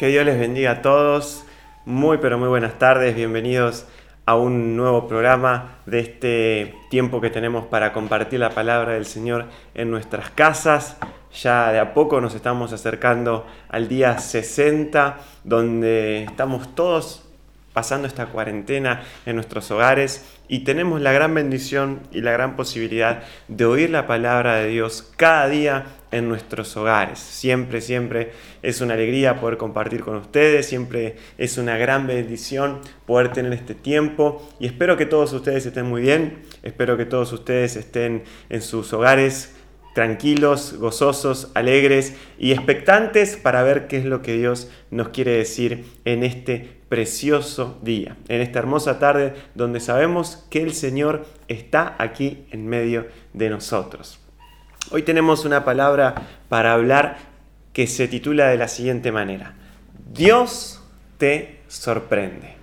Que Dios les bendiga a todos. Muy pero muy buenas tardes. Bienvenidos a un nuevo programa de este tiempo que tenemos para compartir la palabra del Señor en nuestras casas. Ya de a poco nos estamos acercando al día 60, donde estamos todos pasando esta cuarentena en nuestros hogares y tenemos la gran bendición y la gran posibilidad de oír la palabra de Dios cada día en nuestros hogares. Siempre, siempre es una alegría poder compartir con ustedes, siempre es una gran bendición poder tener este tiempo y espero que todos ustedes estén muy bien, espero que todos ustedes estén en sus hogares tranquilos, gozosos, alegres y expectantes para ver qué es lo que Dios nos quiere decir en este precioso día, en esta hermosa tarde donde sabemos que el Señor está aquí en medio de nosotros. Hoy tenemos una palabra para hablar que se titula de la siguiente manera. Dios te sorprende.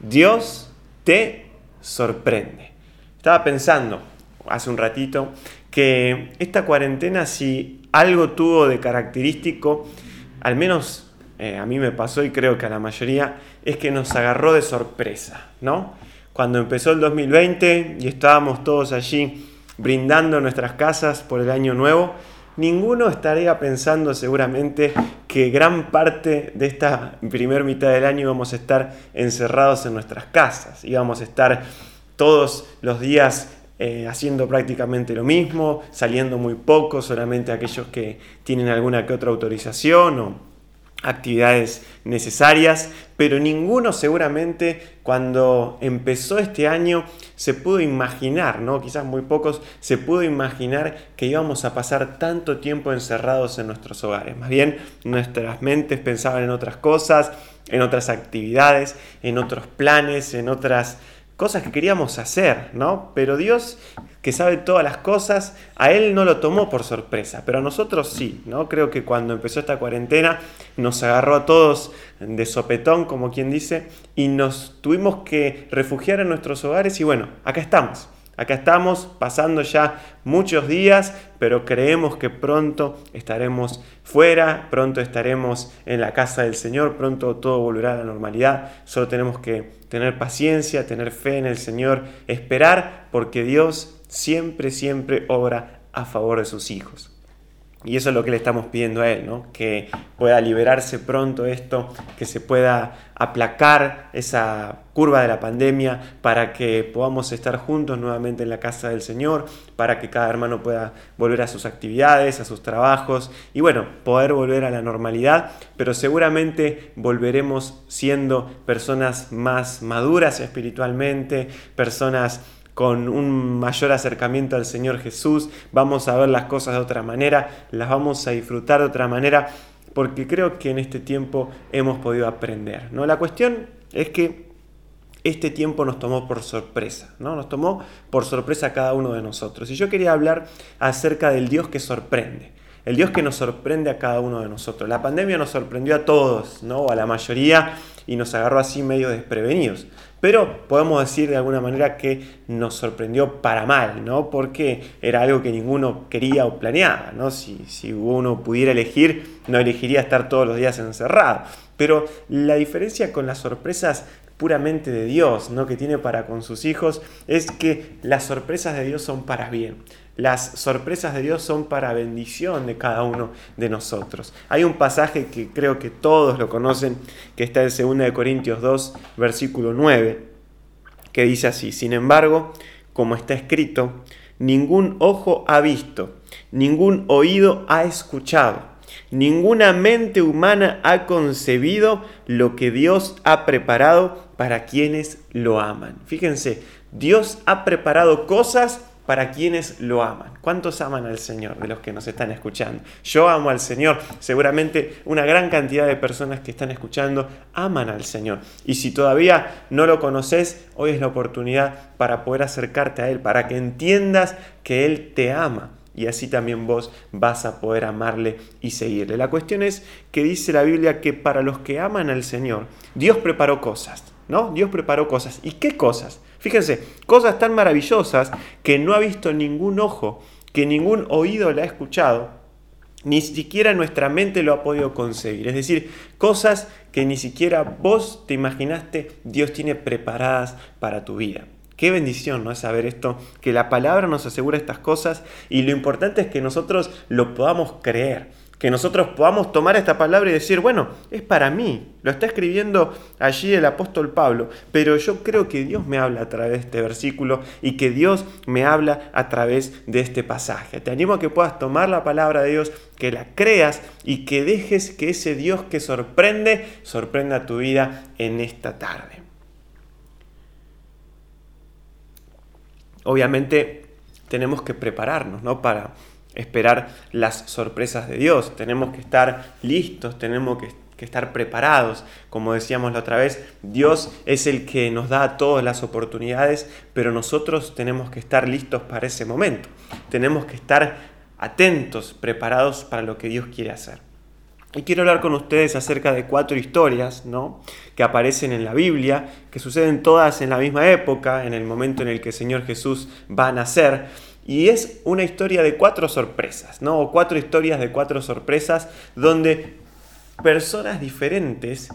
Dios te sorprende. Estaba pensando hace un ratito que esta cuarentena si algo tuvo de característico, al menos eh, a mí me pasó y creo que a la mayoría, es que nos agarró de sorpresa, ¿no? Cuando empezó el 2020 y estábamos todos allí brindando nuestras casas por el año nuevo, ninguno estaría pensando seguramente que gran parte de esta primer mitad del año íbamos a estar encerrados en nuestras casas, íbamos a estar todos los días eh, haciendo prácticamente lo mismo, saliendo muy poco, solamente aquellos que tienen alguna que otra autorización o actividades necesarias, pero ninguno seguramente cuando empezó este año se pudo imaginar, ¿no? Quizás muy pocos se pudo imaginar que íbamos a pasar tanto tiempo encerrados en nuestros hogares. Más bien nuestras mentes pensaban en otras cosas, en otras actividades, en otros planes, en otras cosas que queríamos hacer, ¿no? Pero Dios, que sabe todas las cosas, a Él no lo tomó por sorpresa, pero a nosotros sí, ¿no? Creo que cuando empezó esta cuarentena nos agarró a todos de sopetón, como quien dice, y nos tuvimos que refugiar en nuestros hogares y bueno, acá estamos. Acá estamos pasando ya muchos días, pero creemos que pronto estaremos fuera, pronto estaremos en la casa del Señor, pronto todo volverá a la normalidad. Solo tenemos que tener paciencia, tener fe en el Señor, esperar, porque Dios siempre, siempre obra a favor de sus hijos. Y eso es lo que le estamos pidiendo a Él, ¿no? que pueda liberarse pronto esto, que se pueda aplacar esa curva de la pandemia para que podamos estar juntos nuevamente en la casa del Señor, para que cada hermano pueda volver a sus actividades, a sus trabajos y bueno, poder volver a la normalidad, pero seguramente volveremos siendo personas más maduras espiritualmente, personas con un mayor acercamiento al Señor Jesús, vamos a ver las cosas de otra manera, las vamos a disfrutar de otra manera, porque creo que en este tiempo hemos podido aprender. ¿no? La cuestión es que este tiempo nos tomó por sorpresa, ¿no? Nos tomó por sorpresa a cada uno de nosotros. Y yo quería hablar acerca del Dios que sorprende, el Dios que nos sorprende a cada uno de nosotros. La pandemia nos sorprendió a todos, ¿no? A la mayoría, y nos agarró así medio desprevenidos. Pero podemos decir de alguna manera que nos sorprendió para mal, ¿no? Porque era algo que ninguno quería o planeaba, ¿no? Si, si uno pudiera elegir, no elegiría estar todos los días encerrado. Pero la diferencia con las sorpresas puramente de Dios, ¿no? que tiene para con sus hijos, es que las sorpresas de Dios son para bien. Las sorpresas de Dios son para bendición de cada uno de nosotros. Hay un pasaje que creo que todos lo conocen, que está en 2 Corintios 2, versículo 9, que dice así, sin embargo, como está escrito, ningún ojo ha visto, ningún oído ha escuchado, ninguna mente humana ha concebido lo que Dios ha preparado para quienes lo aman. Fíjense, Dios ha preparado cosas para quienes lo aman. ¿Cuántos aman al Señor de los que nos están escuchando? Yo amo al Señor. Seguramente una gran cantidad de personas que están escuchando aman al Señor. Y si todavía no lo conoces, hoy es la oportunidad para poder acercarte a Él, para que entiendas que Él te ama. Y así también vos vas a poder amarle y seguirle. La cuestión es que dice la Biblia que para los que aman al Señor, Dios preparó cosas. ¿No? Dios preparó cosas. ¿Y qué cosas? Fíjense, cosas tan maravillosas que no ha visto ningún ojo, que ningún oído la ha escuchado, ni siquiera nuestra mente lo ha podido conseguir. Es decir, cosas que ni siquiera vos te imaginaste, Dios tiene preparadas para tu vida. Qué bendición, ¿no? Es saber esto, que la palabra nos asegura estas cosas y lo importante es que nosotros lo podamos creer que nosotros podamos tomar esta palabra y decir, bueno, es para mí, lo está escribiendo allí el apóstol Pablo, pero yo creo que Dios me habla a través de este versículo y que Dios me habla a través de este pasaje. Te animo a que puedas tomar la palabra de Dios, que la creas y que dejes que ese Dios que sorprende, sorprenda tu vida en esta tarde. Obviamente tenemos que prepararnos, ¿no? Para esperar las sorpresas de Dios, tenemos que estar listos, tenemos que, estar preparados. Como decíamos la otra vez, Dios es el que nos da todas las oportunidades, pero nosotros tenemos que estar listos para ese momento. Tenemos que estar atentos, preparados para lo que Dios quiere hacer. Y quiero hablar con ustedes acerca de cuatro historias ¿no? que aparecen en la Biblia, que suceden todas en la misma época, en el momento en el que el Señor Jesús va a nacer. Y es una historia de cuatro sorpresas, ¿no? O cuatro historias de cuatro sorpresas donde personas diferentes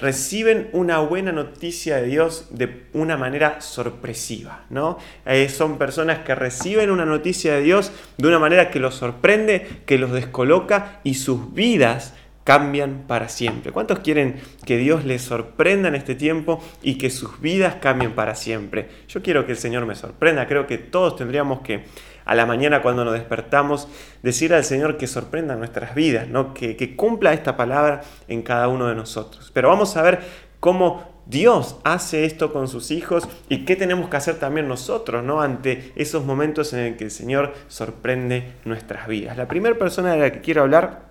reciben una buena noticia de Dios de una manera sorpresiva, ¿no? Eh, son personas que reciben una noticia de Dios de una manera que los sorprende, que los descoloca y sus vidas cambian para siempre. ¿Cuántos quieren que Dios les sorprenda en este tiempo y que sus vidas cambien para siempre? Yo quiero que el Señor me sorprenda. Creo que todos tendríamos que a la mañana cuando nos despertamos decir al Señor que sorprenda nuestras vidas, ¿no? que, cumpla esta palabra en cada uno de nosotros. Pero vamos a ver cómo Dios hace esto con sus hijos y qué tenemos que hacer también nosotros, ¿no? Ante esos momentos en el que el Señor sorprende nuestras vidas. La primera persona de la que quiero hablar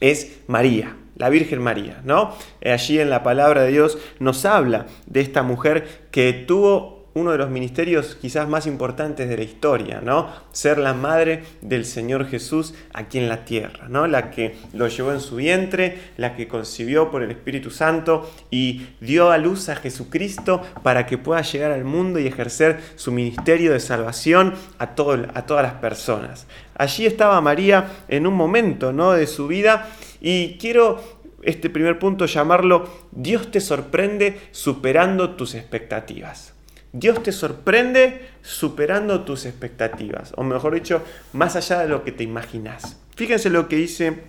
es María, la Virgen María, ¿no? Allí en la palabra de Dios nos habla de esta mujer que tuvo uno de los ministerios quizás más importantes de la historia, ¿no? Ser la madre del Señor Jesús aquí en la tierra, ¿no? La que lo llevó en su vientre, la que concibió por el Espíritu Santo y dio a luz a Jesucristo para que pueda llegar al mundo y ejercer su ministerio de salvación a, todo, a todas las personas. Allí estaba María en un momento, ¿no? De su vida y quiero este primer punto llamarlo Dios te sorprende superando tus expectativas. Dios te sorprende superando tus expectativas, o mejor dicho, más allá de lo que te imaginas. Fíjense lo que dice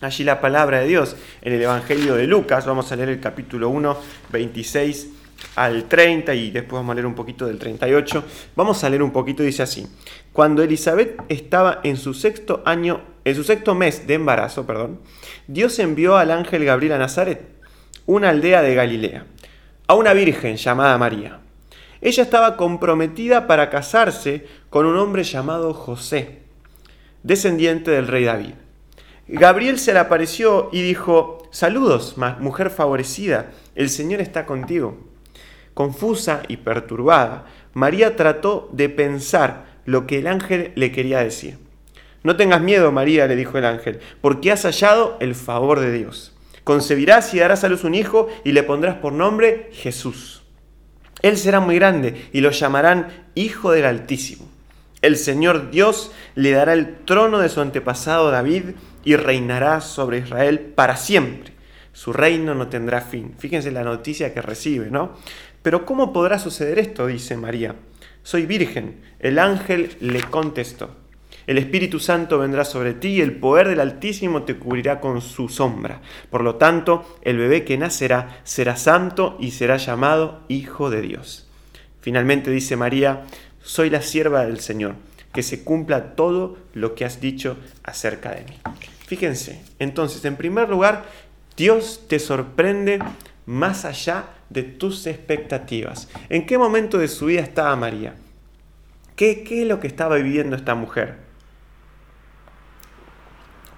allí la palabra de Dios en el Evangelio de Lucas. Vamos a leer el capítulo 1, 26 al 30 y después vamos a leer un poquito del 38. Vamos a leer un poquito, dice así. Cuando Elizabeth estaba en su sexto año, en su sexto mes de embarazo, perdón, Dios envió al ángel Gabriel a Nazaret, una aldea de Galilea, a una virgen llamada María ella estaba comprometida para casarse con un hombre llamado José, descendiente del rey David. Gabriel se le apareció y dijo, saludos, mujer favorecida, el Señor está contigo. Confusa y perturbada, María trató de pensar lo que el ángel le quería decir. No tengas miedo, María, le dijo el ángel, porque has hallado el favor de Dios. Concebirás y darás a luz un hijo y le pondrás por nombre Jesús. Él será muy grande y lo llamarán Hijo del Altísimo. El Señor Dios le dará el trono de su antepasado David y reinará sobre Israel para siempre. Su reino no tendrá fin. Fíjense la noticia que recibe, ¿no? Pero ¿cómo podrá suceder esto? dice María. Soy virgen. El ángel le contestó. El Espíritu Santo vendrá sobre ti y el poder del Altísimo te cubrirá con su sombra. Por lo tanto, el bebé que nacerá será santo y será llamado Hijo de Dios. Finalmente dice María, soy la sierva del Señor, que se cumpla todo lo que has dicho acerca de mí. Fíjense, entonces, en primer lugar, Dios te sorprende más allá de tus expectativas. ¿En qué momento de su vida estaba María? ¿Qué, qué es lo que estaba viviendo esta mujer?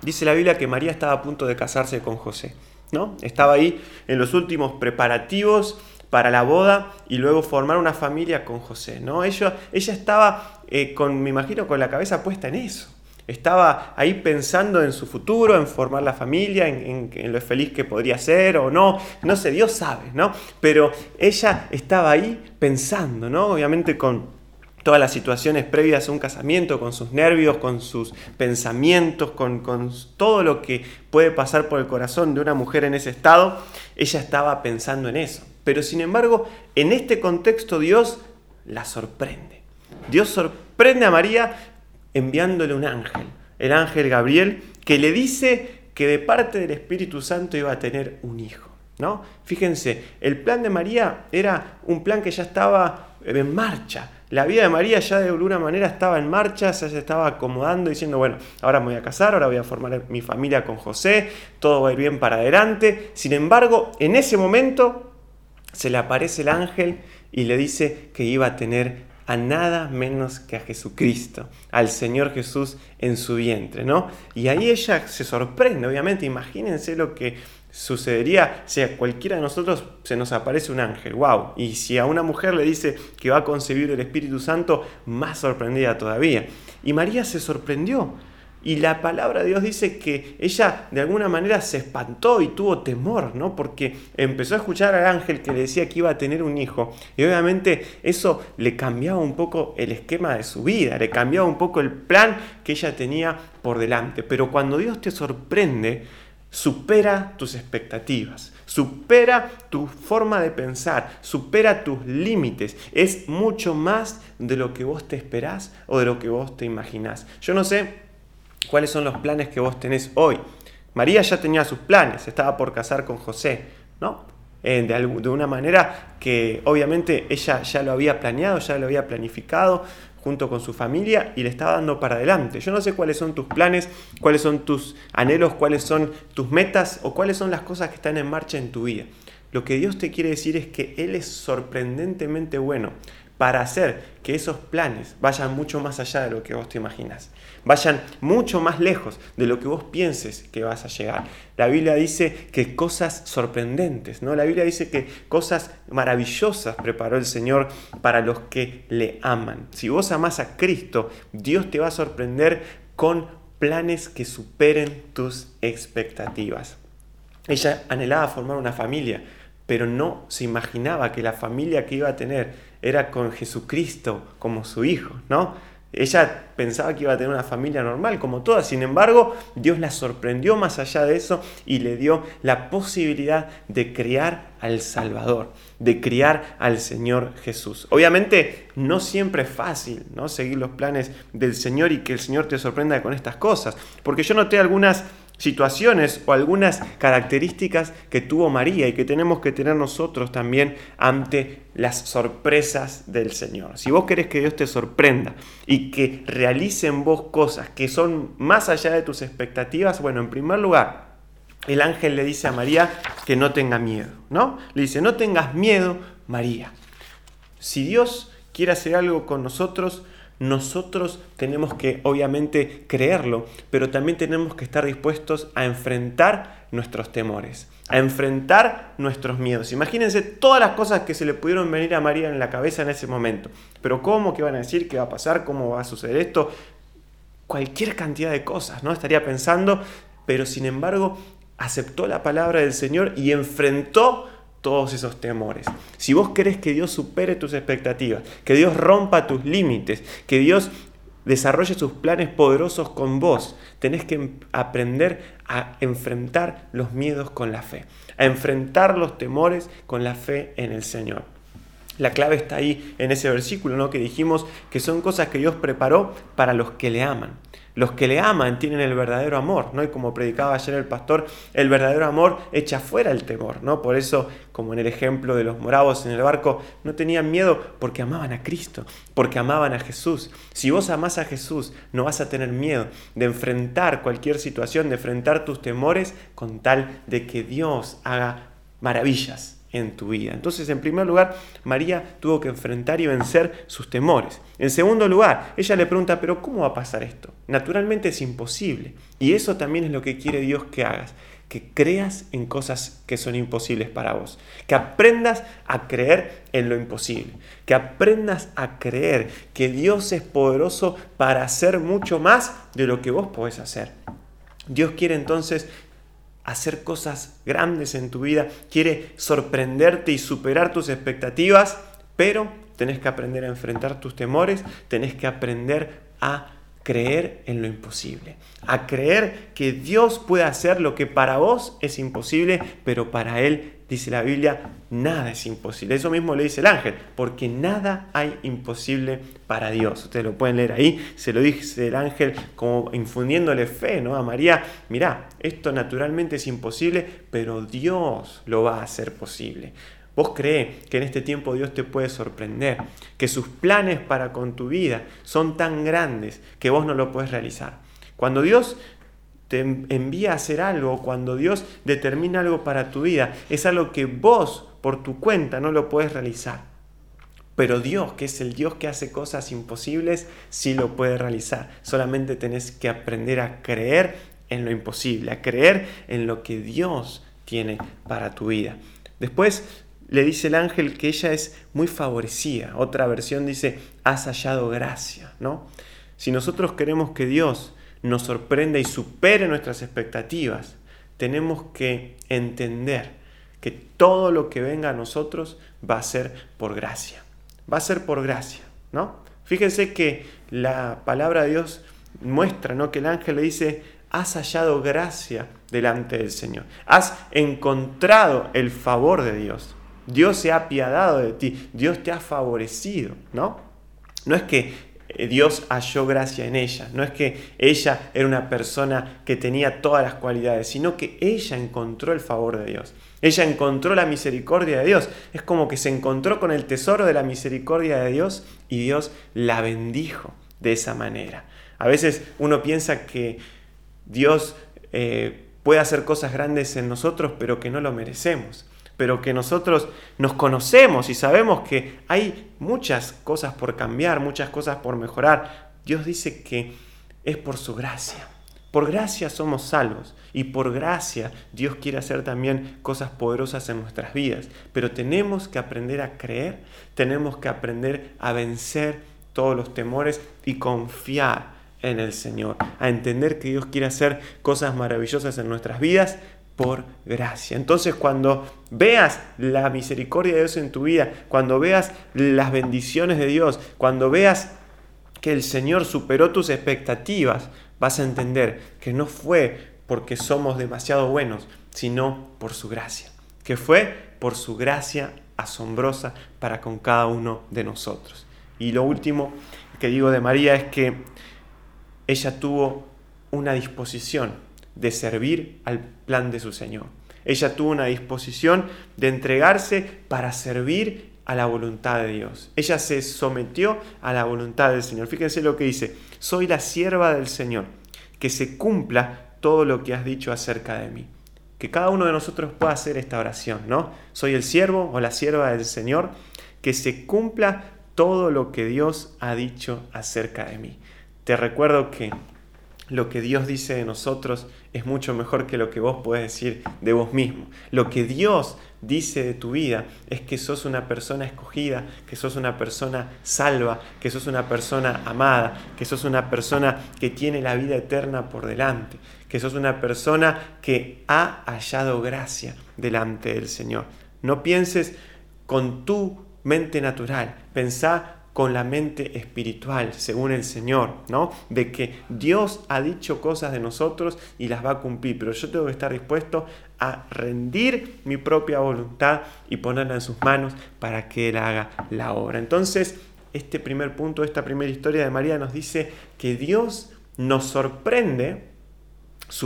Dice la Biblia que María estaba a punto de casarse con José, ¿no? Estaba ahí en los últimos preparativos para la boda y luego formar una familia con José, ¿no? Ella, estaba, eh, con, me imagino, con la cabeza puesta en eso. Estaba ahí pensando en su futuro, en formar la familia, en, en, lo feliz que podría ser o no. No sé, Dios sabe, ¿no? Pero ella estaba ahí pensando, ¿no? Obviamente con todas las situaciones previas a un casamiento, con sus nervios, con sus pensamientos, con, con, todo lo que puede pasar por el corazón de una mujer en ese estado, ella estaba pensando en eso. Pero sin embargo, en este contexto Dios la sorprende. Dios sorprende a María enviándole un ángel, el ángel Gabriel, que le dice que de parte del Espíritu Santo iba a tener un hijo. ¿no? Fíjense, el plan de María era un plan que ya estaba en marcha. La vida de María ya de alguna manera estaba en marcha, se estaba acomodando, diciendo, bueno, ahora me voy a casar, ahora voy a formar mi familia con José, todo va a ir bien para adelante. Sin embargo, en ese momento se le aparece el ángel y le dice que iba a tener a nada menos que a Jesucristo, al Señor Jesús en su vientre, ¿no? Y ahí ella se sorprende, obviamente, imagínense lo que sucedería si a cualquiera de nosotros se nos aparece un ángel, wow, y si a una mujer le dice que va a concebir el Espíritu Santo, más sorprendida todavía. Y María se sorprendió, y la palabra de Dios dice que ella de alguna manera se espantó y tuvo temor, ¿no? Porque empezó a escuchar al ángel que le decía que iba a tener un hijo. Y obviamente eso le cambiaba un poco el esquema de su vida, le cambiaba un poco el plan que ella tenía por delante. Pero cuando Dios te sorprende, supera tus expectativas, supera tu forma de pensar, supera tus límites. Es mucho más de lo que vos te esperás o de lo que vos te imaginás. Yo no sé cuáles son los planes que vos tenés hoy. María ya tenía sus planes, estaba por casar con José, ¿no? De, de, una manera que obviamente ella ya lo había planeado, ya lo había planificado junto con su familia y le estaba dando para adelante. Yo no sé cuáles son tus planes, cuáles son tus anhelos, cuáles son tus metas o cuáles son las cosas que están en marcha en tu vida. Lo que Dios te quiere decir es que Él es sorprendentemente bueno para hacer que esos planes vayan mucho más allá de lo que vos te imaginas, vayan mucho más lejos de lo que vos pienses que vas a llegar. La Biblia dice que cosas sorprendentes, ¿no? La Biblia dice que cosas maravillosas preparó el Señor para los que le aman. Si vos amás a Cristo, Dios te va a sorprender con planes que superen tus expectativas. Ella anhelaba formar una familia, pero no se imaginaba que la familia que iba a tener era con Jesucristo como su hijo, ¿no? Ella pensaba que iba a tener una familia normal como todas, sin embargo, Dios la sorprendió más allá de eso y le dio la posibilidad de criar al Salvador, de criar al Señor Jesús. Obviamente no siempre es fácil, ¿no? Seguir los planes del Señor y que el Señor te sorprenda con estas cosas, porque yo noté algunas situaciones o algunas características que tuvo María y que tenemos que tener nosotros también ante las sorpresas del Señor. Si vos querés que Dios te sorprenda y que realice en vos cosas que son más allá de tus expectativas, bueno, en primer lugar, el ángel le dice a María que no tenga miedo, ¿no? Le dice, no tengas miedo, María. Si Dios quiere hacer algo con nosotros, nosotros tenemos que obviamente creerlo, pero también tenemos que estar dispuestos a enfrentar nuestros temores, a enfrentar nuestros miedos. Imagínense todas las cosas que se le pudieron venir a María en la cabeza en ese momento. Pero ¿cómo? ¿Qué van a decir? ¿Qué va a pasar? ¿Cómo va a suceder esto? Cualquier cantidad de cosas, ¿no? Estaría pensando, pero sin embargo aceptó la palabra del Señor y enfrentó todos esos temores. Si vos querés que Dios supere tus expectativas, que Dios rompa tus límites, que Dios desarrolle sus planes poderosos con vos, tenés que aprender a enfrentar los miedos con la fe, a enfrentar los temores con la fe en el Señor. La clave está ahí en ese versículo, ¿no? Que dijimos que son cosas que Dios preparó para los que le aman. Los que le aman tienen el verdadero amor, ¿no? Y como predicaba ayer el pastor, el verdadero amor echa fuera el temor, ¿no? Por eso, como en el ejemplo de los moravos en el barco, no tenían miedo porque amaban a Cristo, porque amaban a Jesús. Si vos amás a Jesús, no vas a tener miedo de enfrentar cualquier situación, de enfrentar tus temores con tal de que Dios haga maravillas en tu vida. Entonces, en primer lugar, María tuvo que enfrentar y vencer sus temores. En segundo lugar, ella le pregunta, pero ¿cómo va a pasar esto? Naturalmente es imposible. Y eso también es lo que quiere Dios que hagas, que creas en cosas que son imposibles para vos, que aprendas a creer en lo imposible, que aprendas a creer que Dios es poderoso para hacer mucho más de lo que vos podés hacer. Dios quiere entonces hacer cosas grandes en tu vida, quiere sorprenderte y superar tus expectativas, pero tenés que aprender a enfrentar tus temores, tenés que aprender a creer en lo imposible, a creer que Dios puede hacer lo que para vos es imposible, pero para Él, dice la Biblia, nada es imposible. Eso mismo le dice el ángel, porque nada hay imposible para Dios. Ustedes lo pueden leer ahí, se lo dice el ángel como infundiéndole fe ¿no? a María, mirá, esto naturalmente es imposible, pero Dios lo va a hacer posible. Vos crees que en este tiempo Dios te puede sorprender, que sus planes para con tu vida son tan grandes que vos no lo puedes realizar. Cuando Dios te envía a hacer algo, cuando Dios determina algo para tu vida, es algo que vos por tu cuenta no lo puedes realizar. Pero Dios, que es el Dios que hace cosas imposibles, sí lo puede realizar. Solamente tenés que aprender a creer en lo imposible, a creer en lo que Dios tiene para tu vida. Después le dice el ángel que ella es muy favorecida. Otra versión dice, has hallado gracia, ¿no? Si nosotros queremos que Dios nos sorprenda y supere nuestras expectativas, tenemos que entender que todo lo que venga a nosotros va a ser por gracia. Va a ser por gracia, ¿no? Fíjense que la palabra de Dios muestra, ¿no? Que el ángel le dice, has hallado gracia delante del Señor. Has encontrado el favor de Dios. Dios se ha apiadado de ti, Dios te ha favorecido, ¿no? No es que eh, Dios halló gracia en ella, no es que ella era una persona que tenía todas las cualidades, sino que ella encontró el favor de Dios. Ella encontró la misericordia de Dios. Es como que se encontró con el tesoro de la misericordia de Dios y Dios la bendijo de esa manera. A veces uno piensa que Dios eh, puede hacer cosas grandes en nosotros, pero que no lo merecemos pero que nosotros nos conocemos y sabemos que hay muchas cosas por cambiar, muchas cosas por mejorar. Dios dice que es por su gracia. Por gracia somos salvos y por gracia Dios quiere hacer también cosas poderosas en nuestras vidas. Pero tenemos que aprender a creer, tenemos que aprender a vencer todos los temores y confiar en el Señor, a entender que Dios quiere hacer cosas maravillosas en nuestras vidas, por gracia. Entonces cuando veas la misericordia de Dios en tu vida, cuando veas las bendiciones de Dios, cuando veas que el Señor superó tus expectativas, vas a entender que no fue porque somos demasiado buenos, sino por su gracia. Que fue por su gracia asombrosa para con cada uno de nosotros. Y lo último que digo de María es que ella tuvo una disposición de servir al plan de su Señor. Ella tuvo una disposición de entregarse para servir a la voluntad de Dios. Ella se sometió a la voluntad del Señor. Fíjense lo que dice, soy la sierva del Señor, que se cumpla todo lo que has dicho acerca de mí. Que cada uno de nosotros pueda hacer esta oración, ¿no? Soy el siervo o la sierva del Señor, que se cumpla todo lo que Dios ha dicho acerca de mí. Te recuerdo que lo que Dios dice de nosotros es mucho mejor que lo que vos puedes decir de vos mismo. Lo que Dios dice de tu vida es que sos una persona escogida, que sos una persona salva, que sos una persona amada, que sos una persona que tiene la vida eterna por delante, que sos una persona que ha hallado gracia delante del Señor. No pienses con tu mente natural, pensá con la mente espiritual, según el Señor, ¿no? De que Dios ha dicho cosas de nosotros y las va a cumplir, pero yo tengo que estar dispuesto a rendir mi propia voluntad y ponerla en sus manos para que Él haga la obra. Entonces, este primer punto, esta primera historia de María nos dice que Dios nos sorprende